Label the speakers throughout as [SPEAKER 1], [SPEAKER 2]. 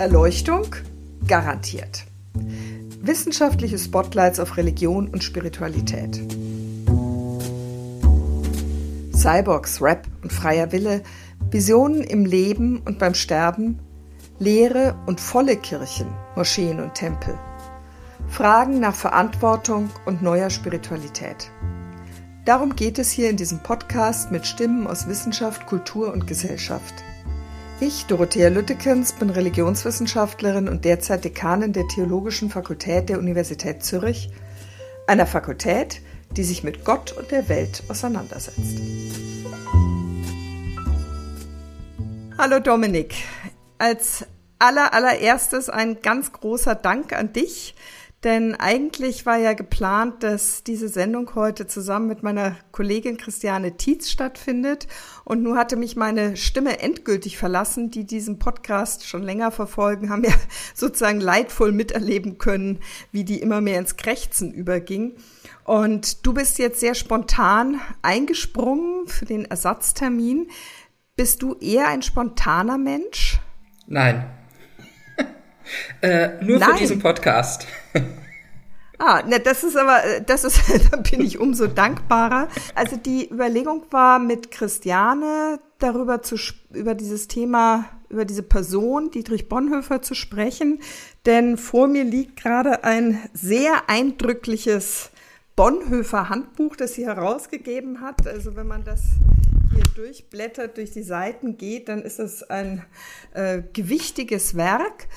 [SPEAKER 1] Erleuchtung garantiert. Wissenschaftliche Spotlights auf Religion und Spiritualität. Cyborgs, Rap und freier Wille, Visionen im Leben und beim Sterben, leere und volle Kirchen, Moscheen und Tempel. Fragen nach Verantwortung und neuer Spiritualität. Darum geht es hier in diesem Podcast mit Stimmen aus Wissenschaft, Kultur und Gesellschaft. Ich, Dorothea Lüttekens, bin Religionswissenschaftlerin und derzeit Dekanin der Theologischen Fakultät der Universität Zürich, einer Fakultät, die sich mit Gott und der Welt auseinandersetzt. Hallo Dominik, als aller, allererstes ein ganz großer Dank an dich denn eigentlich war ja geplant, dass diese Sendung heute zusammen mit meiner Kollegin Christiane Tietz stattfindet. Und nun hatte mich meine Stimme endgültig verlassen. Die diesen Podcast schon länger verfolgen, haben ja sozusagen leidvoll miterleben können, wie die immer mehr ins Krächzen überging. Und du bist jetzt sehr spontan eingesprungen für den Ersatztermin. Bist du eher ein spontaner Mensch?
[SPEAKER 2] Nein, äh, nur Nein. für diesen Podcast.
[SPEAKER 1] Ah, ne, das ist aber, das ist, da bin ich umso dankbarer. Also die Überlegung war mit Christiane darüber zu, über dieses Thema, über diese Person, Dietrich Bonhoeffer zu sprechen, denn vor mir liegt gerade ein sehr eindrückliches Bonhoeffer Handbuch, das sie herausgegeben hat. Also wenn man das hier durchblättert, durch die Seiten geht, dann ist es ein äh, gewichtiges Werk.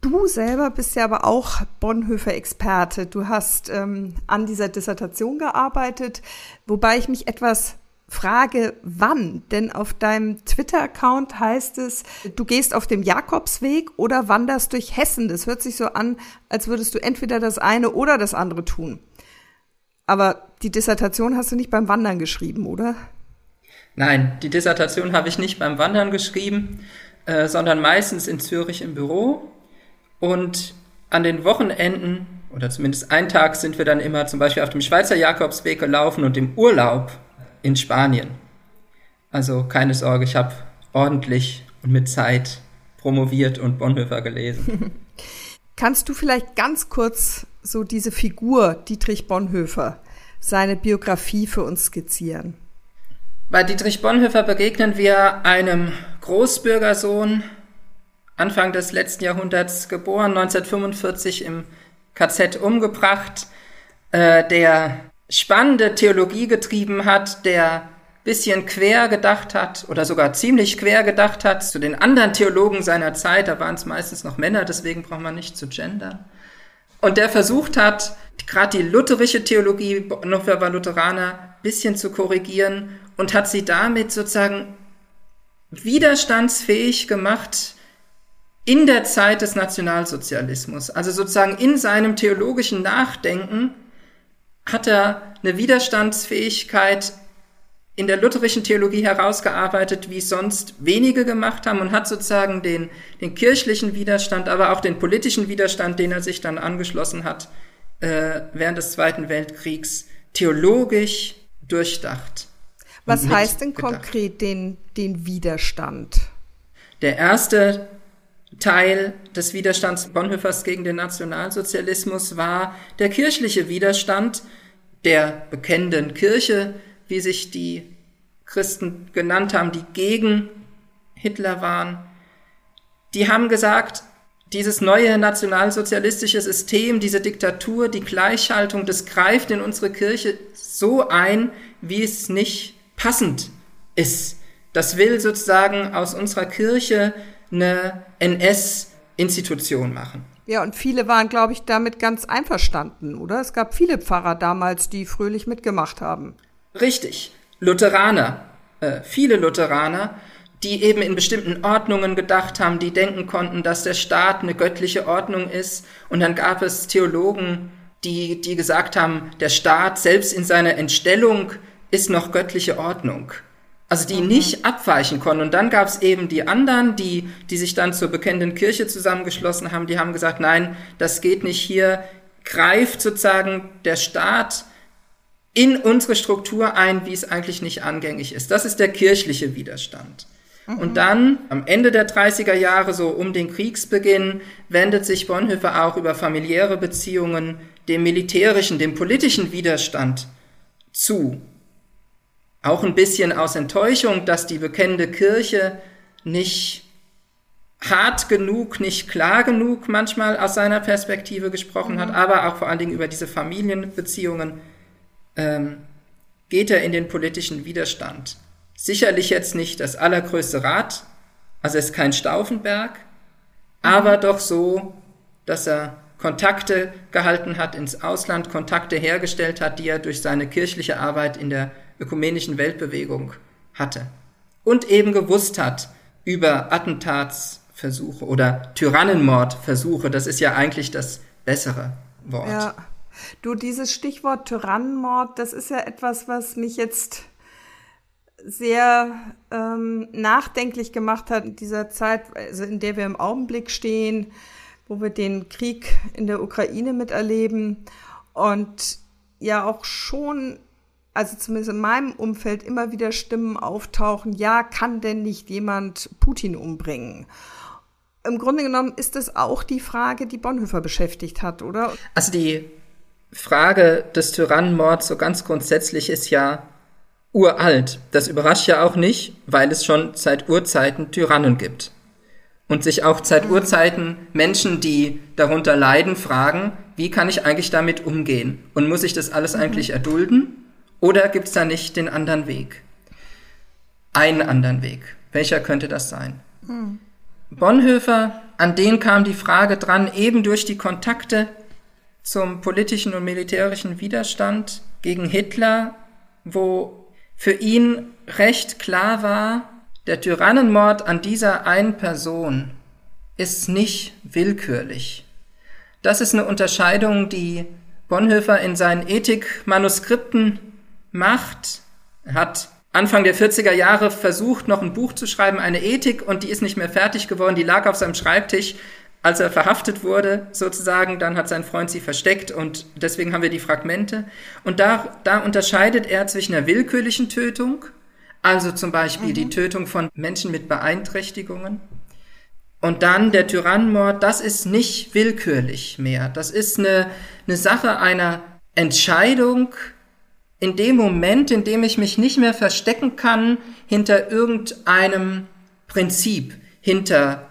[SPEAKER 1] Du selber bist ja aber auch Bonhoeffer-Experte. Du hast ähm, an dieser Dissertation gearbeitet, wobei ich mich etwas frage, wann? Denn auf deinem Twitter-Account heißt es, du gehst auf dem Jakobsweg oder wanderst durch Hessen. Das hört sich so an, als würdest du entweder das eine oder das andere tun. Aber die Dissertation hast du nicht beim Wandern geschrieben, oder?
[SPEAKER 2] Nein, die Dissertation habe ich nicht beim Wandern geschrieben, äh, sondern meistens in Zürich im Büro und an den Wochenenden, oder zumindest einen Tag, sind wir dann immer zum Beispiel auf dem Schweizer Jakobsweg gelaufen und im Urlaub in Spanien. Also keine Sorge, ich habe ordentlich und mit Zeit promoviert und Bonhoeffer gelesen.
[SPEAKER 1] Kannst du vielleicht ganz kurz so diese Figur Dietrich Bonhoeffer, seine Biografie für uns skizzieren?
[SPEAKER 2] Bei Dietrich Bonhoeffer begegnen wir einem Großbürgersohn, Anfang des letzten Jahrhunderts geboren, 1945 im KZ umgebracht, äh, der spannende Theologie getrieben hat, der bisschen quer gedacht hat oder sogar ziemlich quer gedacht hat zu den anderen Theologen seiner Zeit, da waren es meistens noch Männer, deswegen braucht man nicht zu gendern. Und der versucht hat, gerade die lutherische Theologie, Bonhoeffer war Lutheraner, bisschen zu korrigieren und hat sie damit sozusagen widerstandsfähig gemacht in der Zeit des Nationalsozialismus, also sozusagen in seinem theologischen Nachdenken, hat er eine Widerstandsfähigkeit in der lutherischen Theologie herausgearbeitet, wie es sonst wenige gemacht haben und hat sozusagen den, den kirchlichen Widerstand, aber auch den politischen Widerstand, den er sich dann angeschlossen hat, äh, während des Zweiten Weltkriegs theologisch durchdacht.
[SPEAKER 1] Was heißt denn konkret den, den Widerstand?
[SPEAKER 2] Der erste Teil des Widerstands Bonhoeffers gegen den Nationalsozialismus war der kirchliche Widerstand der bekennenden Kirche, wie sich die Christen genannt haben, die gegen Hitler waren. Die haben gesagt, dieses neue nationalsozialistische System, diese Diktatur, die Gleichhaltung, das greift in unsere Kirche so ein, wie es nicht passend ist. Das will sozusagen aus unserer Kirche eine NS-Institution machen.
[SPEAKER 1] Ja, und viele waren, glaube ich, damit ganz einverstanden, oder? Es gab viele Pfarrer damals, die fröhlich mitgemacht haben.
[SPEAKER 2] Richtig. Lutheraner, äh, viele Lutheraner, die eben in bestimmten Ordnungen gedacht haben, die denken konnten, dass der Staat eine göttliche Ordnung ist. Und dann gab es Theologen, die, die gesagt haben, der Staat selbst in seiner Entstellung ist noch göttliche Ordnung also die mhm. nicht abweichen konnten. Und dann gab es eben die anderen, die, die sich dann zur bekennenden Kirche zusammengeschlossen haben, die haben gesagt, nein, das geht nicht hier, greift sozusagen der Staat in unsere Struktur ein, wie es eigentlich nicht angängig ist. Das ist der kirchliche Widerstand. Mhm. Und dann, am Ende der 30er Jahre, so um den Kriegsbeginn, wendet sich Bonhoeffer auch über familiäre Beziehungen dem militärischen, dem politischen Widerstand zu. Auch ein bisschen aus Enttäuschung, dass die bekennende Kirche nicht hart genug, nicht klar genug manchmal aus seiner Perspektive gesprochen mhm. hat, aber auch vor allen Dingen über diese Familienbeziehungen ähm, geht er in den politischen Widerstand. Sicherlich jetzt nicht das allergrößte Rad, also es ist kein Stauffenberg, mhm. aber doch so, dass er Kontakte gehalten hat ins Ausland, Kontakte hergestellt hat, die er durch seine kirchliche Arbeit in der ökumenischen Weltbewegung hatte. Und eben gewusst hat über Attentatsversuche oder Tyrannenmordversuche, das ist ja eigentlich das bessere Wort.
[SPEAKER 1] Ja. Du, dieses Stichwort Tyrannenmord, das ist ja etwas, was mich jetzt sehr ähm, nachdenklich gemacht hat in dieser Zeit, also in der wir im Augenblick stehen, wo wir den Krieg in der Ukraine miterleben und ja auch schon, also zumindest in meinem Umfeld immer wieder Stimmen auftauchen, ja, kann denn nicht jemand Putin umbringen? Im Grunde genommen ist es auch die Frage, die Bonhoeffer beschäftigt hat, oder?
[SPEAKER 2] Also die Frage des Tyrannenmords so ganz grundsätzlich ist ja uralt. Das überrascht ja auch nicht, weil es schon seit Urzeiten Tyrannen gibt. Und sich auch seit mhm. Urzeiten Menschen, die darunter leiden, fragen, wie kann ich eigentlich damit umgehen? Und muss ich das alles mhm. eigentlich erdulden? Oder gibt es da nicht den anderen Weg? Einen anderen Weg. Welcher könnte das sein? Mhm. Bonhoeffer, an den kam die Frage dran, eben durch die Kontakte zum politischen und militärischen Widerstand gegen Hitler, wo für ihn recht klar war, der Tyrannenmord an dieser einen Person ist nicht willkürlich. Das ist eine Unterscheidung, die Bonhoeffer in seinen Ethikmanuskripten macht. Er hat Anfang der 40er Jahre versucht, noch ein Buch zu schreiben, eine Ethik, und die ist nicht mehr fertig geworden. Die lag auf seinem Schreibtisch als er verhaftet wurde, sozusagen, dann hat sein Freund sie versteckt und deswegen haben wir die Fragmente. Und da, da unterscheidet er zwischen einer willkürlichen Tötung, also zum Beispiel mhm. die Tötung von Menschen mit Beeinträchtigungen, und dann der Tyrannenmord, das ist nicht willkürlich mehr. Das ist eine, eine Sache einer Entscheidung in dem Moment, in dem ich mich nicht mehr verstecken kann hinter irgendeinem Prinzip, hinter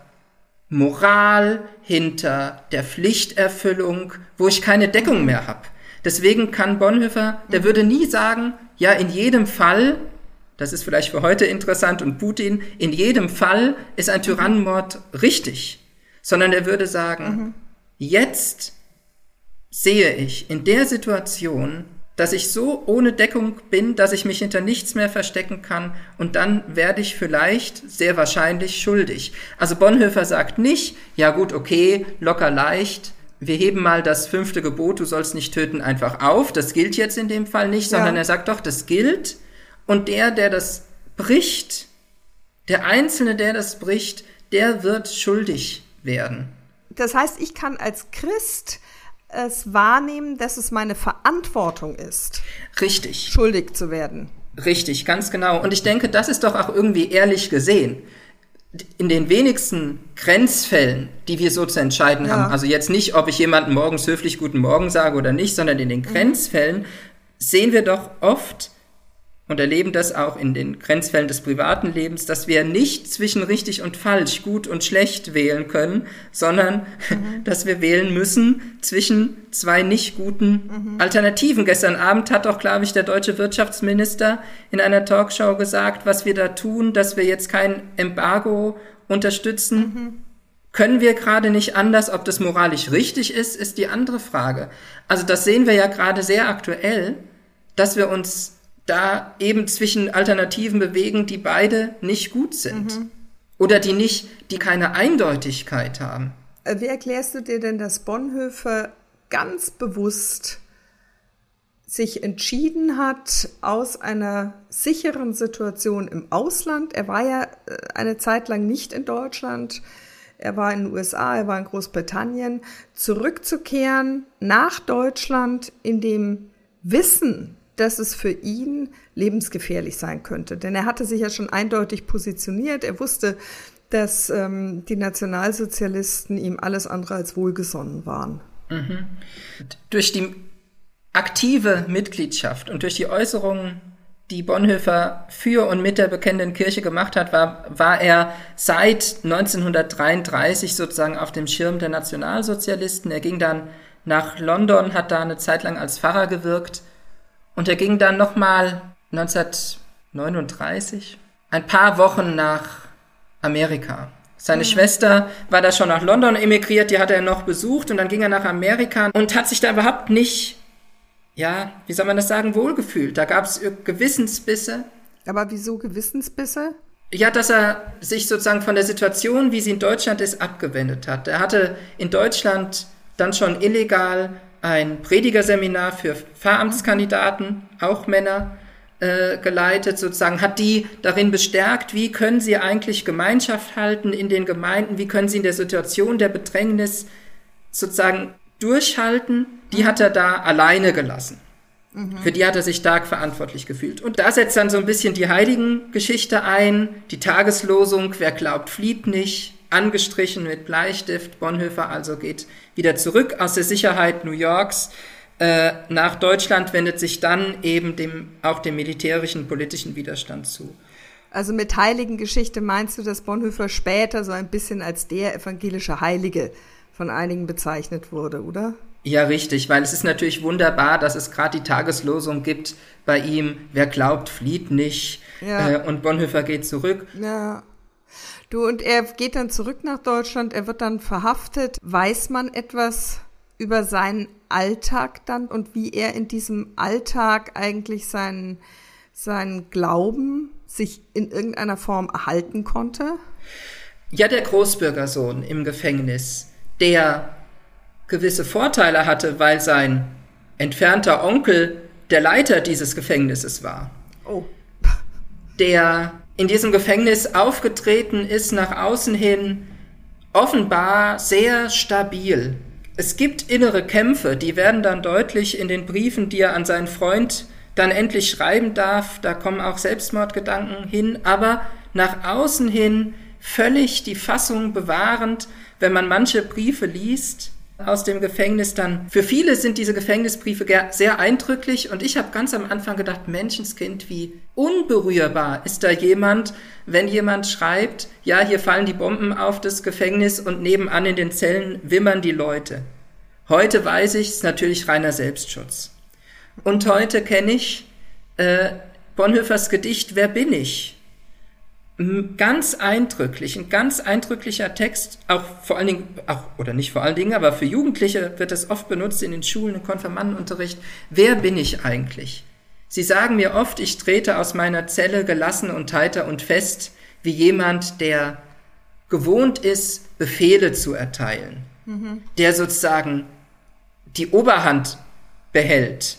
[SPEAKER 2] Moral, hinter der Pflichterfüllung, wo ich keine Deckung mehr habe. Deswegen kann Bonhoeffer, der würde nie sagen, ja, in jedem Fall, das ist vielleicht für heute interessant und Putin, in jedem Fall ist ein Tyrannenmord richtig, sondern er würde sagen, mhm. jetzt sehe ich in der Situation dass ich so ohne Deckung bin, dass ich mich hinter nichts mehr verstecken kann und dann werde ich vielleicht sehr wahrscheinlich schuldig. Also Bonhoeffer sagt nicht, ja gut, okay, locker leicht, wir heben mal das fünfte Gebot, du sollst nicht töten, einfach auf. Das gilt jetzt in dem Fall nicht, sondern ja. er sagt doch, das gilt. Und der, der das bricht, der Einzelne, der das bricht, der wird schuldig werden.
[SPEAKER 1] Das heißt, ich kann als Christ es wahrnehmen, dass es meine Verantwortung ist.
[SPEAKER 2] Richtig.
[SPEAKER 1] Schuldig zu werden.
[SPEAKER 2] Richtig, ganz genau. Und ich denke, das ist doch auch irgendwie ehrlich gesehen. In den wenigsten Grenzfällen, die wir so zu entscheiden ja. haben, also jetzt nicht, ob ich jemanden morgens höflich guten Morgen sage oder nicht, sondern in den mhm. Grenzfällen mhm. sehen wir doch oft, und erleben das auch in den Grenzfällen des privaten Lebens, dass wir nicht zwischen richtig und falsch, gut und schlecht wählen können, sondern mhm. dass wir wählen müssen zwischen zwei nicht guten mhm. Alternativen. Gestern Abend hat auch, glaube ich, der deutsche Wirtschaftsminister in einer Talkshow gesagt, was wir da tun, dass wir jetzt kein Embargo unterstützen. Mhm. Können wir gerade nicht anders, ob das moralisch richtig ist, ist die andere Frage. Also das sehen wir ja gerade sehr aktuell, dass wir uns da eben zwischen Alternativen bewegen, die beide nicht gut sind. Mhm. Oder die nicht, die keine Eindeutigkeit haben.
[SPEAKER 1] Äh, wie erklärst du dir denn, dass Bonhoeffer ganz bewusst sich entschieden hat, aus einer sicheren Situation im Ausland, er war ja äh, eine Zeit lang nicht in Deutschland, er war in den USA, er war in Großbritannien, zurückzukehren nach Deutschland in dem Wissen, dass es für ihn lebensgefährlich sein könnte. Denn er hatte sich ja schon eindeutig positioniert. Er wusste, dass ähm, die Nationalsozialisten ihm alles andere als wohlgesonnen waren.
[SPEAKER 2] Mhm. Durch die aktive Mitgliedschaft und durch die Äußerungen, die Bonhoeffer für und mit der bekennenden Kirche gemacht hat, war, war er seit 1933 sozusagen auf dem Schirm der Nationalsozialisten. Er ging dann nach London, hat da eine Zeit lang als Pfarrer gewirkt und er ging dann nochmal 1939, ein paar Wochen nach Amerika. Seine mhm. Schwester war da schon nach London emigriert, die hat er noch besucht und dann ging er nach Amerika und hat sich da überhaupt nicht, ja, wie soll man das sagen, wohlgefühlt. Da gab es Gewissensbisse.
[SPEAKER 1] Aber wieso Gewissensbisse?
[SPEAKER 2] Ja, dass er sich sozusagen von der Situation, wie sie in Deutschland ist, abgewendet hat. Er hatte in Deutschland dann schon illegal ein Predigerseminar für Pfarramtskandidaten, auch Männer, äh, geleitet, sozusagen, hat die darin bestärkt, wie können sie eigentlich Gemeinschaft halten in den Gemeinden, wie können sie in der Situation der Bedrängnis sozusagen durchhalten. Die hat er da alleine gelassen. Mhm. Für die hat er sich stark verantwortlich gefühlt. Und da setzt dann so ein bisschen die Heiligengeschichte ein, die Tageslosung, wer glaubt, flieht nicht, angestrichen mit Bleistift. Bonhoeffer also geht wieder zurück aus der Sicherheit New Yorks äh, nach Deutschland wendet sich dann eben dem, auch dem militärischen politischen Widerstand zu.
[SPEAKER 1] Also mit Heiligengeschichte meinst du, dass Bonhoeffer später so ein bisschen als der evangelische Heilige von einigen bezeichnet wurde, oder?
[SPEAKER 2] Ja, richtig, weil es ist natürlich wunderbar, dass es gerade die Tageslosung gibt bei ihm, wer glaubt, flieht nicht. Ja. Äh, und Bonhoeffer geht zurück.
[SPEAKER 1] Ja. Du, und er geht dann zurück nach Deutschland, er wird dann verhaftet. Weiß man etwas über seinen Alltag dann und wie er in diesem Alltag eigentlich seinen, seinen Glauben sich in irgendeiner Form erhalten konnte?
[SPEAKER 2] Ja, der Großbürgersohn im Gefängnis, der gewisse Vorteile hatte, weil sein entfernter Onkel der Leiter dieses Gefängnisses war.
[SPEAKER 1] Oh.
[SPEAKER 2] Der in diesem Gefängnis aufgetreten ist nach außen hin offenbar sehr stabil es gibt innere Kämpfe, die werden dann deutlich in den Briefen, die er an seinen Freund dann endlich schreiben darf. Da kommen auch Selbstmordgedanken hin, aber nach außen hin völlig die Fassung bewahrend, wenn man manche Briefe liest, aus dem Gefängnis dann. Für viele sind diese Gefängnisbriefe sehr eindrücklich und ich habe ganz am Anfang gedacht, Menschenskind, wie unberührbar ist da jemand, wenn jemand schreibt, ja, hier fallen die Bomben auf das Gefängnis und nebenan in den Zellen wimmern die Leute. Heute weiß ich, es ist natürlich reiner Selbstschutz. Und heute kenne ich äh, Bonhoeffers Gedicht Wer bin ich? Ganz eindrücklich, ein ganz eindrücklicher Text, auch vor allen Dingen, auch, oder nicht vor allen Dingen, aber für Jugendliche wird es oft benutzt in den Schulen, im Konfirmandenunterricht. Wer bin ich eigentlich? Sie sagen mir oft, ich trete aus meiner Zelle gelassen und heiter und fest, wie jemand, der gewohnt ist, Befehle zu erteilen, mhm. der sozusagen die Oberhand behält.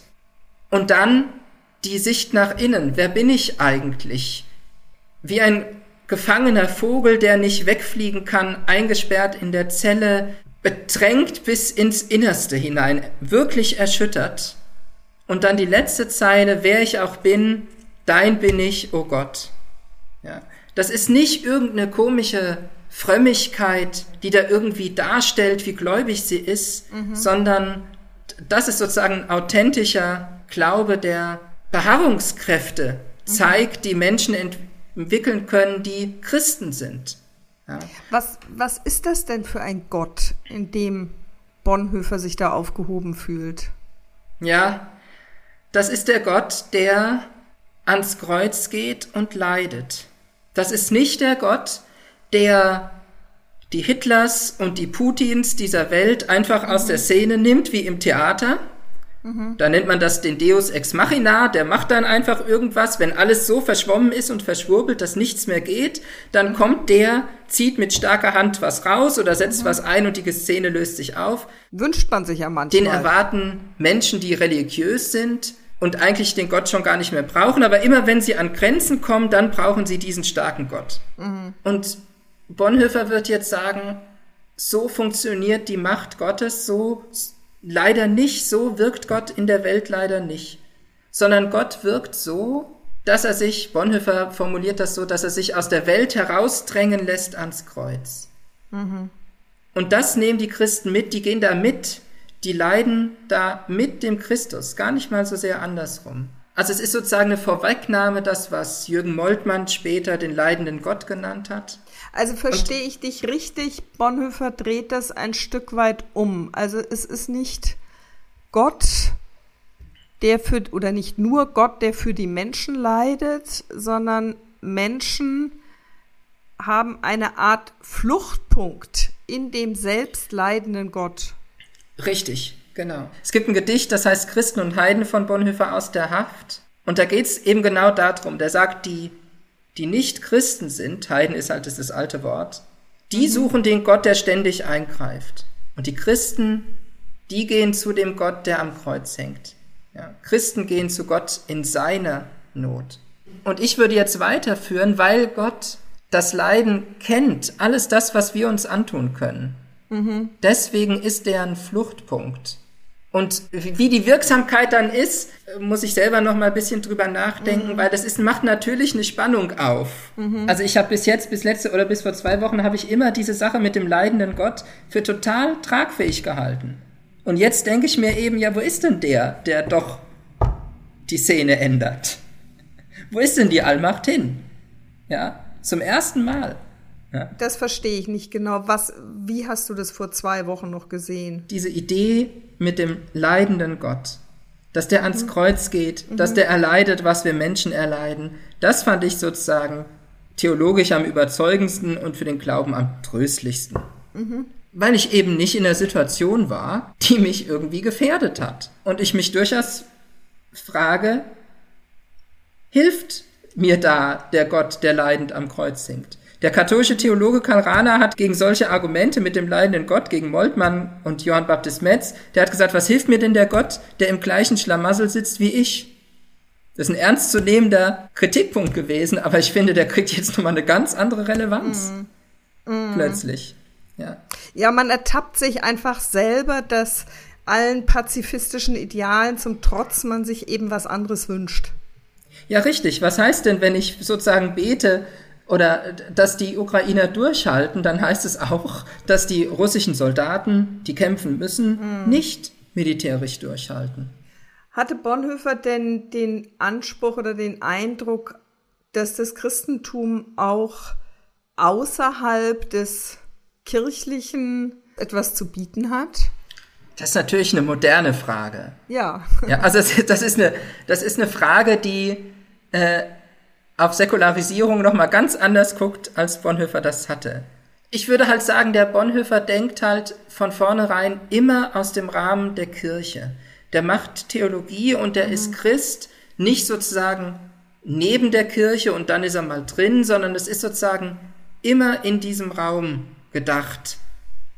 [SPEAKER 2] Und dann die Sicht nach innen. Wer bin ich eigentlich? Wie ein gefangener Vogel, der nicht wegfliegen kann, eingesperrt in der Zelle, bedrängt bis ins Innerste hinein, wirklich erschüttert. Und dann die letzte Zeile, wer ich auch bin, dein bin ich, o oh Gott. Ja, das ist nicht irgendeine komische Frömmigkeit, die da irgendwie darstellt, wie gläubig sie ist, mhm. sondern das ist sozusagen ein authentischer Glaube, der Beharrungskräfte mhm. zeigt, die Menschen entwickeln können, die Christen sind.
[SPEAKER 1] Ja. Was, was ist das denn für ein Gott, in dem Bonhoeffer sich da aufgehoben fühlt?
[SPEAKER 2] Ja, das ist der Gott, der ans Kreuz geht und leidet. Das ist nicht der Gott, der die Hitlers und die Putins dieser Welt einfach aus der Szene nimmt, wie im Theater, da nennt man das den Deus ex machina, der macht dann einfach irgendwas, wenn alles so verschwommen ist und verschwurbelt, dass nichts mehr geht, dann kommt der, zieht mit starker Hand was raus oder setzt mhm. was ein und die Szene löst sich auf.
[SPEAKER 1] Wünscht man sich ja manchmal.
[SPEAKER 2] Den erwarten Menschen, die religiös sind und eigentlich den Gott schon gar nicht mehr brauchen, aber immer wenn sie an Grenzen kommen, dann brauchen sie diesen starken Gott. Mhm. Und Bonhoeffer wird jetzt sagen, so funktioniert die Macht Gottes, so leider nicht, so wirkt Gott in der Welt leider nicht. sondern Gott wirkt so, dass er sich, Bonhoeffer formuliert das so, dass er sich aus der Welt herausdrängen lässt ans Kreuz. Mhm. Und das nehmen die Christen mit, die gehen da mit, die leiden da mit dem Christus, gar nicht mal so sehr andersrum. Also es ist sozusagen eine Vorwegnahme, das, was Jürgen Moltmann später den leidenden Gott genannt hat.
[SPEAKER 1] Also verstehe ich dich richtig, Bonhoeffer dreht das ein Stück weit um. Also es ist nicht Gott, der für, oder nicht nur Gott, der für die Menschen leidet, sondern Menschen haben eine Art Fluchtpunkt in dem selbst leidenden Gott.
[SPEAKER 2] Richtig, genau. Es gibt ein Gedicht, das heißt Christen und Heiden von Bonhoeffer aus der Haft. Und da geht es eben genau darum. Der sagt, die, die nicht Christen sind, Heiden ist halt das alte Wort, die mhm. suchen den Gott, der ständig eingreift. Und die Christen, die gehen zu dem Gott, der am Kreuz hängt. Ja, Christen gehen zu Gott in seiner Not. Und ich würde jetzt weiterführen, weil Gott das Leiden kennt, alles das, was wir uns antun können. Mhm. Deswegen ist er ein Fluchtpunkt. Und wie die Wirksamkeit dann ist, muss ich selber noch mal ein bisschen drüber nachdenken, mhm. weil das ist, macht natürlich eine Spannung auf. Mhm. Also ich habe bis jetzt, bis letzte oder bis vor zwei Wochen, habe ich immer diese Sache mit dem leidenden Gott für total tragfähig gehalten. Und jetzt denke ich mir eben, ja, wo ist denn der, der doch die Szene ändert? Wo ist denn die Allmacht hin? Ja, zum ersten Mal. Ja.
[SPEAKER 1] Das verstehe ich nicht genau. Was, wie hast du das vor zwei Wochen noch gesehen?
[SPEAKER 2] Diese Idee mit dem leidenden Gott, dass der ans mhm. Kreuz geht, mhm. dass der erleidet, was wir Menschen erleiden, das fand ich sozusagen theologisch am überzeugendsten und für den Glauben am tröstlichsten. Mhm weil ich eben nicht in der Situation war, die mich irgendwie gefährdet hat. Und ich mich durchaus frage, hilft mir da der Gott, der leidend am Kreuz singt? Der katholische Theologe Karl Rahner hat gegen solche Argumente mit dem leidenden Gott, gegen Moltmann und Johann Baptist Metz, der hat gesagt, was hilft mir denn der Gott, der im gleichen Schlamassel sitzt wie ich? Das ist ein ernstzunehmender Kritikpunkt gewesen, aber ich finde, der kriegt jetzt nochmal eine ganz andere Relevanz. Mm. Mm. Plötzlich. Ja.
[SPEAKER 1] ja, man ertappt sich einfach selber, dass allen pazifistischen Idealen zum Trotz man sich eben was anderes wünscht.
[SPEAKER 2] Ja, richtig. Was heißt denn, wenn ich sozusagen bete oder dass die Ukrainer durchhalten, dann heißt es auch, dass die russischen Soldaten, die kämpfen müssen, mhm. nicht militärisch durchhalten.
[SPEAKER 1] Hatte Bonhoeffer denn den Anspruch oder den Eindruck, dass das Christentum auch außerhalb des kirchlichen etwas zu bieten hat?
[SPEAKER 2] Das ist natürlich eine moderne Frage.
[SPEAKER 1] Ja.
[SPEAKER 2] ja also das, ist eine, das ist eine Frage, die äh, auf Säkularisierung nochmal ganz anders guckt, als Bonhoeffer das hatte. Ich würde halt sagen, der Bonhoeffer denkt halt von vornherein immer aus dem Rahmen der Kirche. Der macht Theologie und der mhm. ist Christ, nicht sozusagen neben der Kirche und dann ist er mal drin, sondern es ist sozusagen immer in diesem Raum gedacht.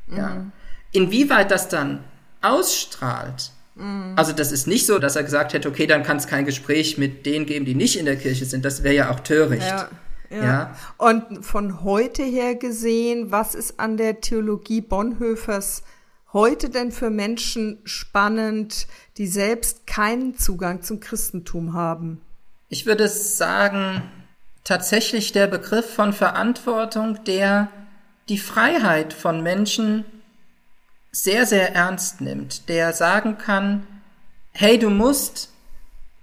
[SPEAKER 2] Mhm. Ja. Inwieweit das dann ausstrahlt, mhm. also das ist nicht so, dass er gesagt hätte, okay, dann kann es kein Gespräch mit denen geben, die nicht in der Kirche sind. Das wäre ja auch töricht. Ja.
[SPEAKER 1] Ja. ja. Und von heute her gesehen, was ist an der Theologie Bonhoeffers heute denn für Menschen spannend, die selbst keinen Zugang zum Christentum haben?
[SPEAKER 2] Ich würde sagen, tatsächlich der Begriff von Verantwortung, der die Freiheit von Menschen sehr, sehr ernst nimmt, der sagen kann, hey, du musst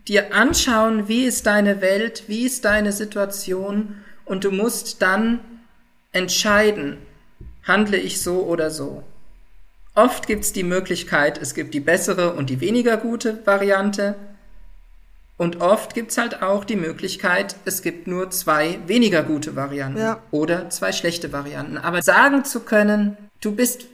[SPEAKER 2] dir anschauen, wie ist deine Welt, wie ist deine Situation und du musst dann entscheiden, handle ich so oder so. Oft gibt es die Möglichkeit, es gibt die bessere und die weniger gute Variante. Und oft gibt's halt auch die Möglichkeit, es gibt nur zwei weniger gute Varianten ja. oder zwei schlechte Varianten. Aber sagen zu können, du bist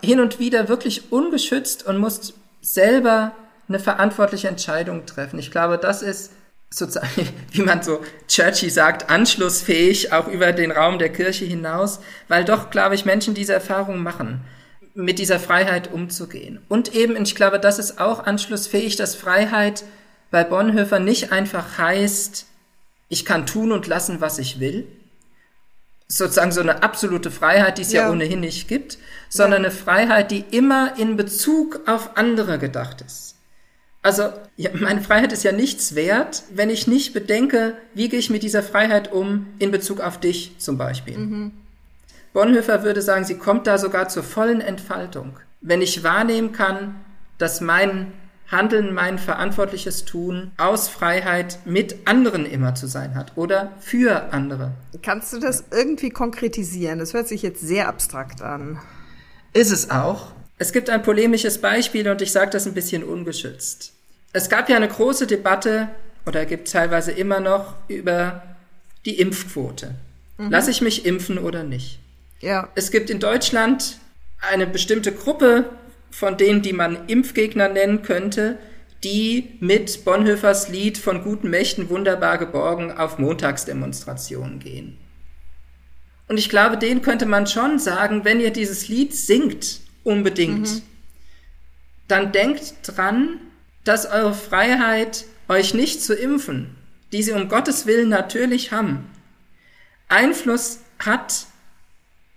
[SPEAKER 2] hin und wieder wirklich ungeschützt und musst selber eine verantwortliche Entscheidung treffen. Ich glaube, das ist sozusagen, wie man so churchy sagt, anschlussfähig, auch über den Raum der Kirche hinaus, weil doch, glaube ich, Menschen diese Erfahrung machen, mit dieser Freiheit umzugehen. Und eben, ich glaube, das ist auch anschlussfähig, dass Freiheit bei Bonhoeffer nicht einfach heißt, ich kann tun und lassen, was ich will. Sozusagen so eine absolute Freiheit, die es ja, ja ohnehin nicht gibt, sondern ja. eine Freiheit, die immer in Bezug auf andere gedacht ist. Also ja, meine Freiheit ist ja nichts wert, wenn ich nicht bedenke, wie gehe ich mit dieser Freiheit um in Bezug auf dich zum Beispiel. Mhm. Bonhoeffer würde sagen, sie kommt da sogar zur vollen Entfaltung, wenn ich wahrnehmen kann, dass mein Handeln, mein verantwortliches Tun aus Freiheit mit anderen immer zu sein hat oder für andere.
[SPEAKER 1] Kannst du das irgendwie konkretisieren? Das hört sich jetzt sehr abstrakt an.
[SPEAKER 2] Ist es auch. Es gibt ein polemisches Beispiel und ich sage das ein bisschen ungeschützt. Es gab ja eine große Debatte oder gibt teilweise immer noch über die Impfquote. Mhm. Lasse ich mich impfen oder nicht? Ja. Es gibt in Deutschland eine bestimmte Gruppe von denen, die man Impfgegner nennen könnte, die mit Bonhoeffers Lied von guten Mächten wunderbar geborgen auf Montagsdemonstrationen gehen. Und ich glaube, denen könnte man schon sagen, wenn ihr dieses Lied singt, unbedingt, mhm. dann denkt dran, dass eure Freiheit, euch nicht zu impfen, die sie um Gottes Willen natürlich haben, Einfluss hat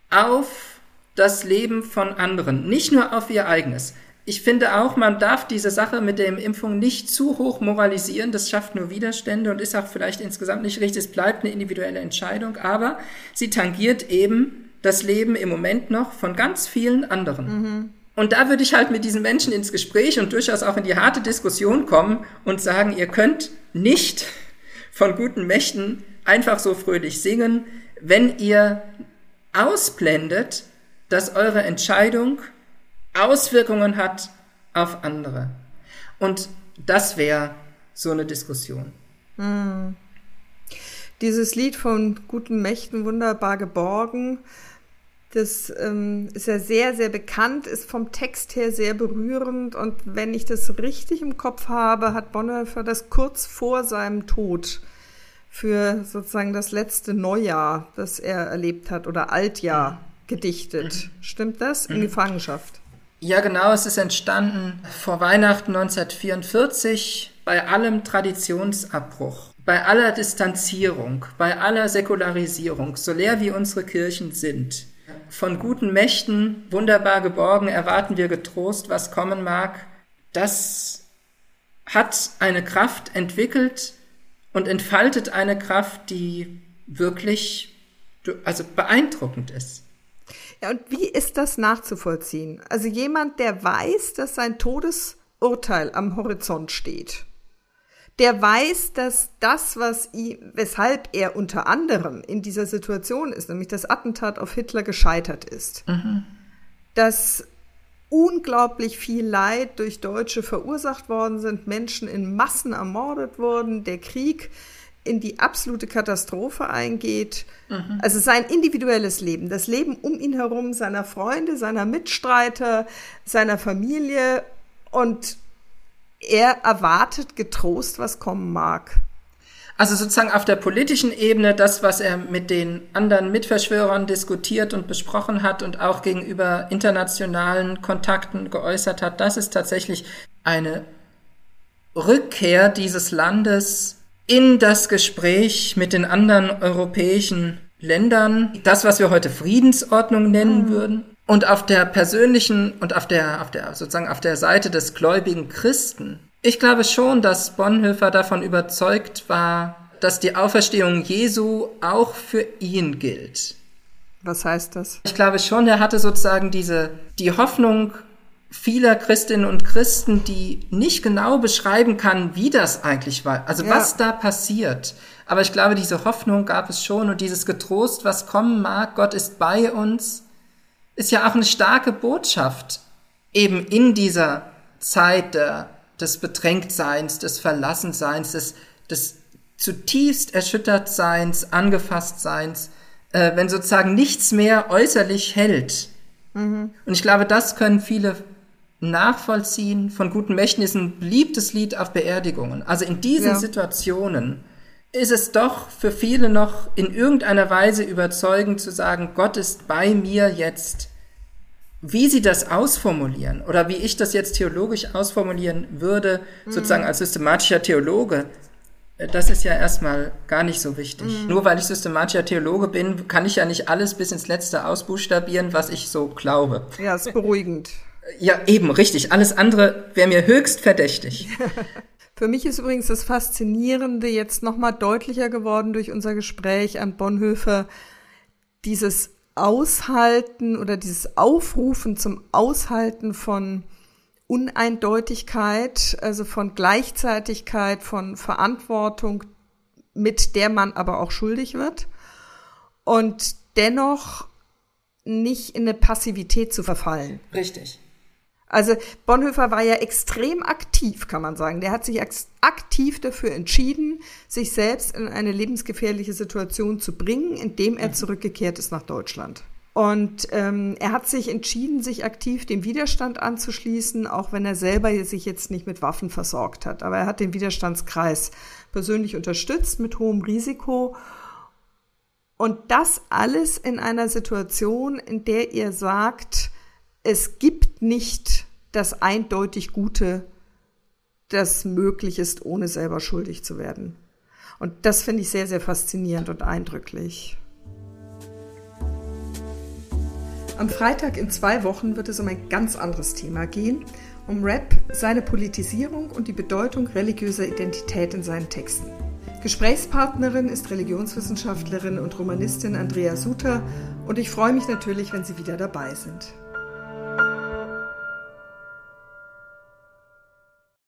[SPEAKER 2] auf das Leben von anderen, nicht nur auf ihr eigenes. Ich finde auch, man darf diese Sache mit der Impfung nicht zu hoch moralisieren. Das schafft nur Widerstände und ist auch vielleicht insgesamt nicht richtig. Es bleibt eine individuelle Entscheidung, aber sie tangiert eben das Leben im Moment noch von ganz vielen anderen. Mhm. Und da würde ich halt mit diesen Menschen ins Gespräch und durchaus auch in die harte Diskussion kommen und sagen, ihr könnt nicht von guten Mächten einfach so fröhlich singen, wenn ihr ausblendet, dass eure Entscheidung Auswirkungen hat auf andere. Und das wäre so eine Diskussion. Hm.
[SPEAKER 1] Dieses Lied von guten Mächten wunderbar geborgen, das ähm, ist ja sehr, sehr bekannt, ist vom Text her sehr berührend und wenn ich das richtig im Kopf habe, hat Bonhoeffer das kurz vor seinem Tod für sozusagen das letzte Neujahr, das er erlebt hat oder Altjahr gedichtet. Stimmt das? In mhm. Gefangenschaft.
[SPEAKER 2] Ja, genau. Es ist entstanden vor Weihnachten 1944 bei allem Traditionsabbruch, bei aller Distanzierung, bei aller Säkularisierung, so leer wie unsere Kirchen sind. Von guten Mächten, wunderbar geborgen, erwarten wir getrost, was kommen mag. Das hat eine Kraft entwickelt und entfaltet eine Kraft, die wirklich also beeindruckend ist.
[SPEAKER 1] Und wie ist das nachzuvollziehen? Also jemand, der weiß, dass sein Todesurteil am Horizont steht, der weiß, dass das, was ihm, weshalb er unter anderem in dieser Situation ist, nämlich das Attentat auf Hitler gescheitert ist, mhm. dass unglaublich viel Leid durch Deutsche verursacht worden sind, Menschen in Massen ermordet wurden, der Krieg in die absolute Katastrophe eingeht. Mhm. Also sein individuelles Leben, das Leben um ihn herum, seiner Freunde, seiner Mitstreiter, seiner Familie und er erwartet getrost, was kommen mag.
[SPEAKER 2] Also sozusagen auf der politischen Ebene das, was er mit den anderen Mitverschwörern diskutiert und besprochen hat und auch gegenüber internationalen Kontakten geäußert hat, das ist tatsächlich eine Rückkehr dieses Landes in das Gespräch mit den anderen europäischen Ländern, das, was wir heute Friedensordnung nennen mhm. würden. Und auf der persönlichen und auf der, auf der, sozusagen auf der Seite des gläubigen Christen. Ich glaube schon, dass Bonhoeffer davon überzeugt war, dass die Auferstehung Jesu auch für ihn gilt.
[SPEAKER 1] Was heißt das?
[SPEAKER 2] Ich glaube schon, er hatte sozusagen diese, die Hoffnung vieler Christinnen und Christen, die nicht genau beschreiben kann, wie das eigentlich war, also ja. was da passiert. Aber ich glaube, diese Hoffnung gab es schon und dieses Getrost, was kommen mag, Gott ist bei uns, ist ja auch eine starke Botschaft, eben in dieser Zeit der, des Bedrängtseins, des Verlassenseins, des, des zutiefst Erschüttertseins, Angefasstseins, äh, wenn sozusagen nichts mehr äußerlich hält. Mhm. Und ich glaube, das können viele nachvollziehen von guten Mächten ist ein beliebtes Lied auf Beerdigungen. Also in diesen ja. Situationen ist es doch für viele noch in irgendeiner Weise überzeugend zu sagen, Gott ist bei mir jetzt. Wie sie das ausformulieren oder wie ich das jetzt theologisch ausformulieren würde, mhm. sozusagen als systematischer Theologe, äh, das ist ja erstmal gar nicht so wichtig. Mhm. Nur weil ich systematischer Theologe bin, kann ich ja nicht alles bis ins Letzte ausbuchstabieren, was ich so glaube.
[SPEAKER 1] Ja, ist beruhigend.
[SPEAKER 2] Ja, eben, richtig. Alles andere wäre mir höchst verdächtig.
[SPEAKER 1] Für mich ist übrigens das Faszinierende jetzt nochmal deutlicher geworden durch unser Gespräch an Bonhoeffer, dieses Aushalten oder dieses Aufrufen zum Aushalten von Uneindeutigkeit, also von Gleichzeitigkeit, von Verantwortung, mit der man aber auch schuldig wird und dennoch nicht in eine Passivität zu verfallen.
[SPEAKER 2] Richtig.
[SPEAKER 1] Also Bonhoeffer war ja extrem aktiv, kann man sagen. Der hat sich aktiv dafür entschieden, sich selbst in eine lebensgefährliche Situation zu bringen, indem er mhm. zurückgekehrt ist nach Deutschland. Und ähm, er hat sich entschieden, sich aktiv dem Widerstand anzuschließen, auch wenn er selber sich jetzt nicht mit Waffen versorgt hat. Aber er hat den Widerstandskreis persönlich unterstützt mit hohem Risiko. Und das alles in einer Situation, in der ihr sagt, es gibt nicht das eindeutig Gute, das möglich ist, ohne selber schuldig zu werden. Und das finde ich sehr, sehr faszinierend und eindrücklich. Am Freitag in zwei Wochen wird es um ein ganz anderes Thema gehen, um Rap, seine Politisierung und die Bedeutung religiöser Identität in seinen Texten. Gesprächspartnerin ist Religionswissenschaftlerin und Romanistin Andrea Suter und ich freue mich natürlich, wenn Sie wieder dabei sind.